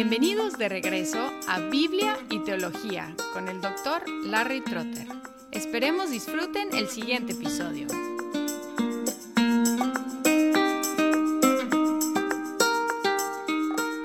Bienvenidos de regreso a Biblia y Teología con el doctor Larry Trotter. Esperemos disfruten el siguiente episodio.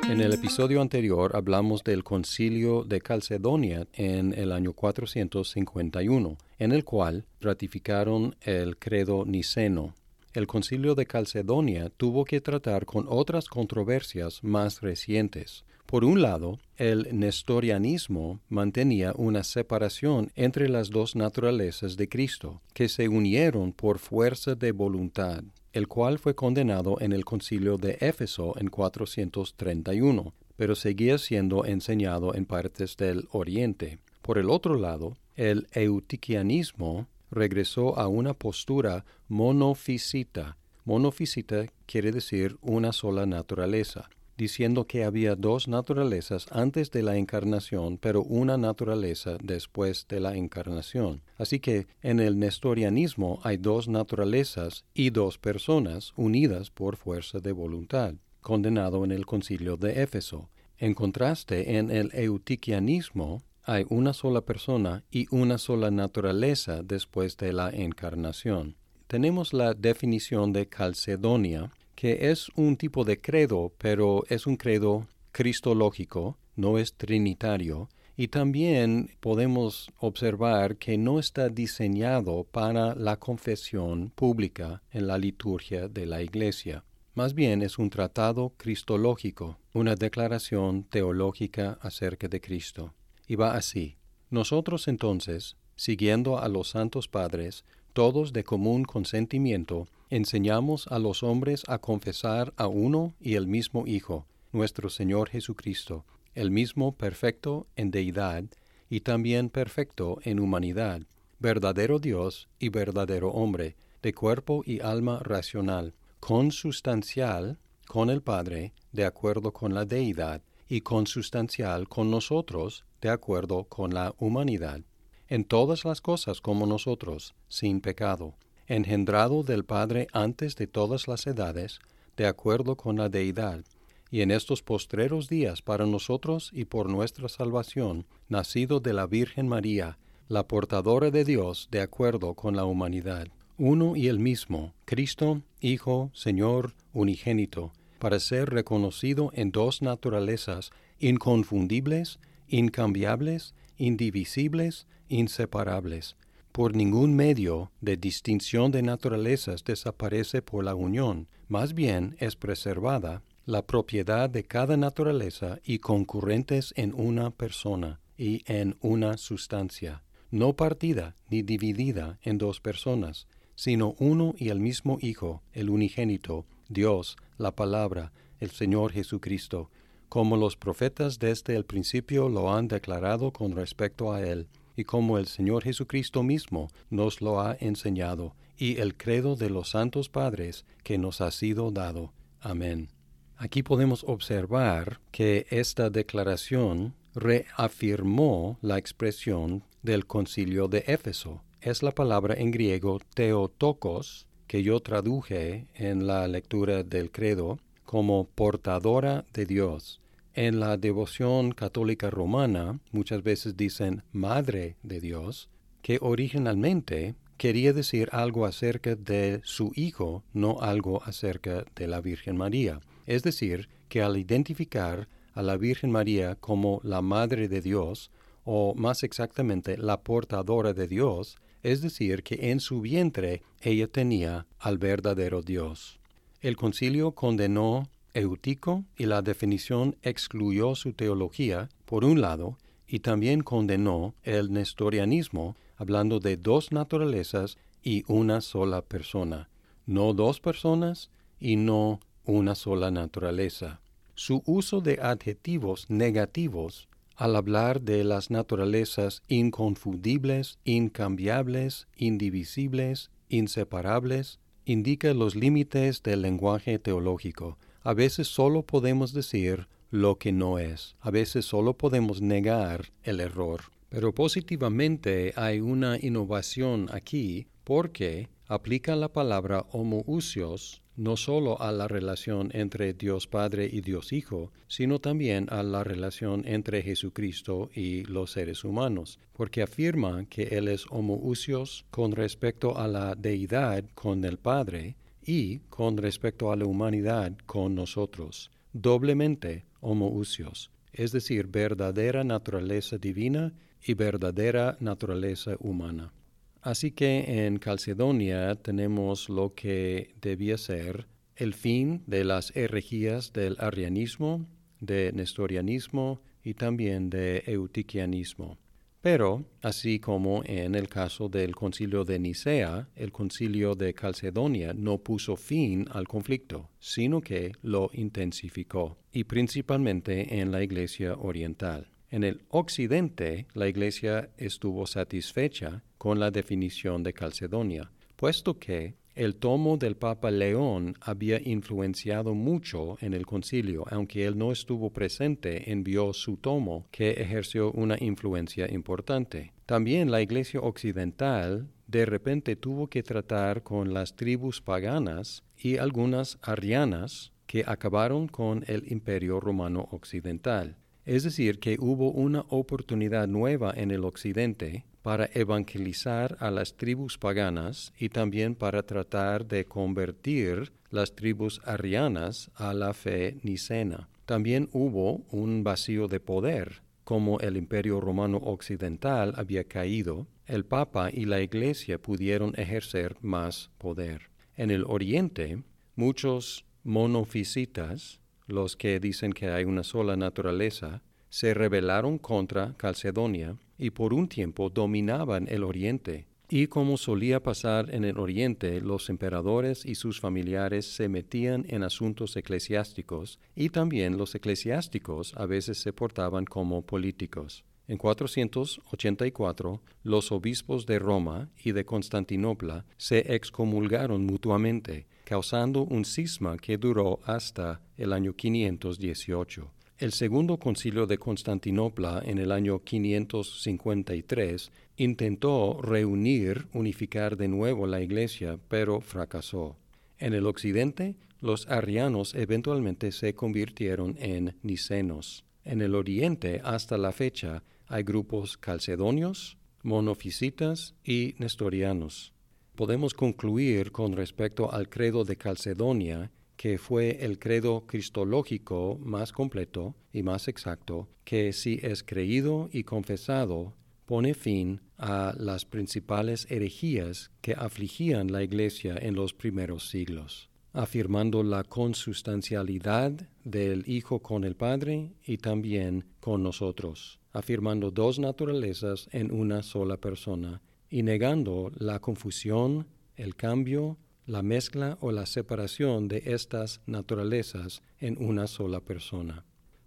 En el episodio anterior hablamos del concilio de Calcedonia en el año 451, en el cual ratificaron el credo niceno. El concilio de Calcedonia tuvo que tratar con otras controversias más recientes. Por un lado, el nestorianismo mantenía una separación entre las dos naturalezas de Cristo, que se unieron por fuerza de voluntad, el cual fue condenado en el concilio de Éfeso en 431, pero seguía siendo enseñado en partes del Oriente. Por el otro lado, el eutiquianismo regresó a una postura monofisita. Monofisita quiere decir una sola naturaleza diciendo que había dos naturalezas antes de la encarnación, pero una naturaleza después de la encarnación. Así que en el nestorianismo hay dos naturalezas y dos personas unidas por fuerza de voluntad, condenado en el concilio de Éfeso. En contraste, en el eutiquianismo hay una sola persona y una sola naturaleza después de la encarnación. Tenemos la definición de Calcedonia, que es un tipo de credo, pero es un credo cristológico, no es trinitario, y también podemos observar que no está diseñado para la confesión pública en la liturgia de la Iglesia. Más bien es un tratado cristológico, una declaración teológica acerca de Cristo. Y va así. Nosotros entonces, siguiendo a los santos padres, todos de común consentimiento, enseñamos a los hombres a confesar a uno y el mismo Hijo, nuestro Señor Jesucristo, el mismo perfecto en deidad y también perfecto en humanidad, verdadero Dios y verdadero hombre, de cuerpo y alma racional, consustancial con el Padre, de acuerdo con la deidad, y consustancial con nosotros, de acuerdo con la humanidad, en todas las cosas como nosotros, sin pecado engendrado del Padre antes de todas las edades, de acuerdo con la deidad, y en estos postreros días para nosotros y por nuestra salvación, nacido de la Virgen María, la portadora de Dios de acuerdo con la humanidad, uno y el mismo, Cristo, Hijo, Señor, unigénito, para ser reconocido en dos naturalezas inconfundibles, incambiables, indivisibles, inseparables, por ningún medio de distinción de naturalezas desaparece por la unión, más bien es preservada la propiedad de cada naturaleza y concurrentes en una persona y en una sustancia, no partida ni dividida en dos personas, sino uno y el mismo Hijo, el unigénito, Dios, la palabra, el Señor Jesucristo, como los profetas desde el principio lo han declarado con respecto a Él, y como el Señor Jesucristo mismo nos lo ha enseñado, y el credo de los santos padres que nos ha sido dado. Amén. Aquí podemos observar que esta declaración reafirmó la expresión del concilio de Éfeso. Es la palabra en griego teotokos, que yo traduje en la lectura del credo como portadora de Dios. En la devoción católica romana muchas veces dicen Madre de Dios, que originalmente quería decir algo acerca de su Hijo, no algo acerca de la Virgen María. Es decir, que al identificar a la Virgen María como la Madre de Dios, o más exactamente la portadora de Dios, es decir, que en su vientre ella tenía al verdadero Dios. El concilio condenó Eutico y la definición excluyó su teología, por un lado, y también condenó el nestorianismo, hablando de dos naturalezas y una sola persona, no dos personas y no una sola naturaleza. Su uso de adjetivos negativos al hablar de las naturalezas inconfundibles, incambiables, indivisibles, inseparables, indica los límites del lenguaje teológico, a veces solo podemos decir lo que no es. A veces solo podemos negar el error. Pero positivamente hay una innovación aquí porque aplica la palabra homoousios no solo a la relación entre Dios Padre y Dios Hijo, sino también a la relación entre Jesucristo y los seres humanos, porque afirma que Él es homoousios con respecto a la deidad con el Padre y con respecto a la humanidad con nosotros, doblemente homoousios, es decir, verdadera naturaleza divina y verdadera naturaleza humana. Así que en Calcedonia tenemos lo que debía ser el fin de las herejías del arrianismo, de nestorianismo y también de eutiquianismo. Pero, así como en el caso del concilio de Nicea, el concilio de Calcedonia no puso fin al conflicto, sino que lo intensificó, y principalmente en la Iglesia Oriental. En el occidente, la Iglesia estuvo satisfecha con la definición de Calcedonia, puesto que el tomo del Papa León había influenciado mucho en el concilio, aunque él no estuvo presente, envió su tomo, que ejerció una influencia importante. También la Iglesia Occidental de repente tuvo que tratar con las tribus paganas y algunas arianas que acabaron con el Imperio Romano Occidental. Es decir, que hubo una oportunidad nueva en el occidente para evangelizar a las tribus paganas y también para tratar de convertir las tribus arianas a la fe nicena. También hubo un vacío de poder. Como el imperio romano occidental había caído, el Papa y la Iglesia pudieron ejercer más poder. En el Oriente, muchos monofisitas los que dicen que hay una sola naturaleza, se rebelaron contra Calcedonia y por un tiempo dominaban el oriente. Y como solía pasar en el oriente, los emperadores y sus familiares se metían en asuntos eclesiásticos y también los eclesiásticos a veces se portaban como políticos. En 484, los obispos de Roma y de Constantinopla se excomulgaron mutuamente causando un cisma que duró hasta el año 518. El segundo concilio de Constantinopla en el año 553 intentó reunir, unificar de nuevo la iglesia, pero fracasó. En el occidente, los arrianos eventualmente se convirtieron en nicenos. En el oriente, hasta la fecha, hay grupos calcedonios, monofisitas y nestorianos podemos concluir con respecto al credo de Calcedonia que fue el credo cristológico más completo y más exacto, que si es creído y confesado, pone fin a las principales herejías que afligían la Iglesia en los primeros siglos, afirmando la consustancialidad del Hijo con el Padre y también con nosotros, afirmando dos naturalezas en una sola persona y negando la confusión, el cambio, la mezcla o la separación de estas naturalezas en una sola persona.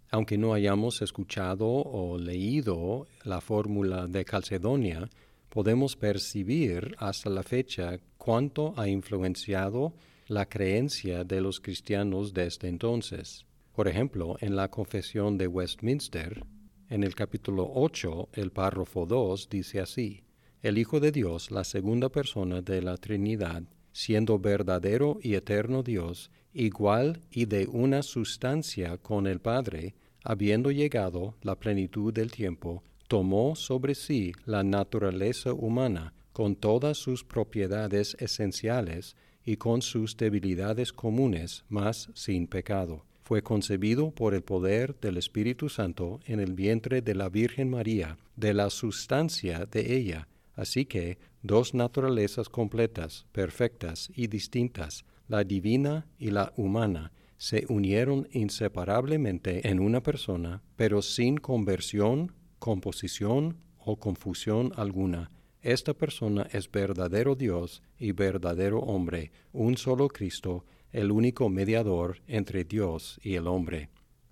Aunque no hayamos escuchado o leído la fórmula de Calcedonia, podemos percibir hasta la fecha cuánto ha influenciado la creencia de los cristianos desde entonces. Por ejemplo, en la Confesión de Westminster, en el capítulo 8, el párrafo 2 dice así, el Hijo de Dios, la segunda persona de la Trinidad, siendo verdadero y eterno Dios, igual y de una sustancia con el Padre, habiendo llegado la plenitud del tiempo, tomó sobre sí la naturaleza humana, con todas sus propiedades esenciales y con sus debilidades comunes, mas sin pecado. Fue concebido por el poder del Espíritu Santo en el vientre de la Virgen María, de la sustancia de ella, Así que dos naturalezas completas, perfectas y distintas, la divina y la humana, se unieron inseparablemente en una persona, pero sin conversión, composición o confusión alguna. Esta persona es verdadero Dios y verdadero hombre, un solo Cristo, el único mediador entre Dios y el hombre.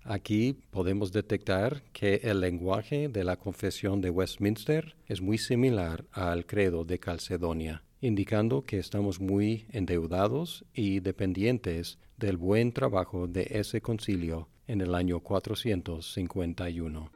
Aquí podemos detectar que el lenguaje de la Confesión de Westminster es muy similar al credo de Calcedonia, indicando que estamos muy endeudados y dependientes del buen trabajo de ese concilio en el año 451.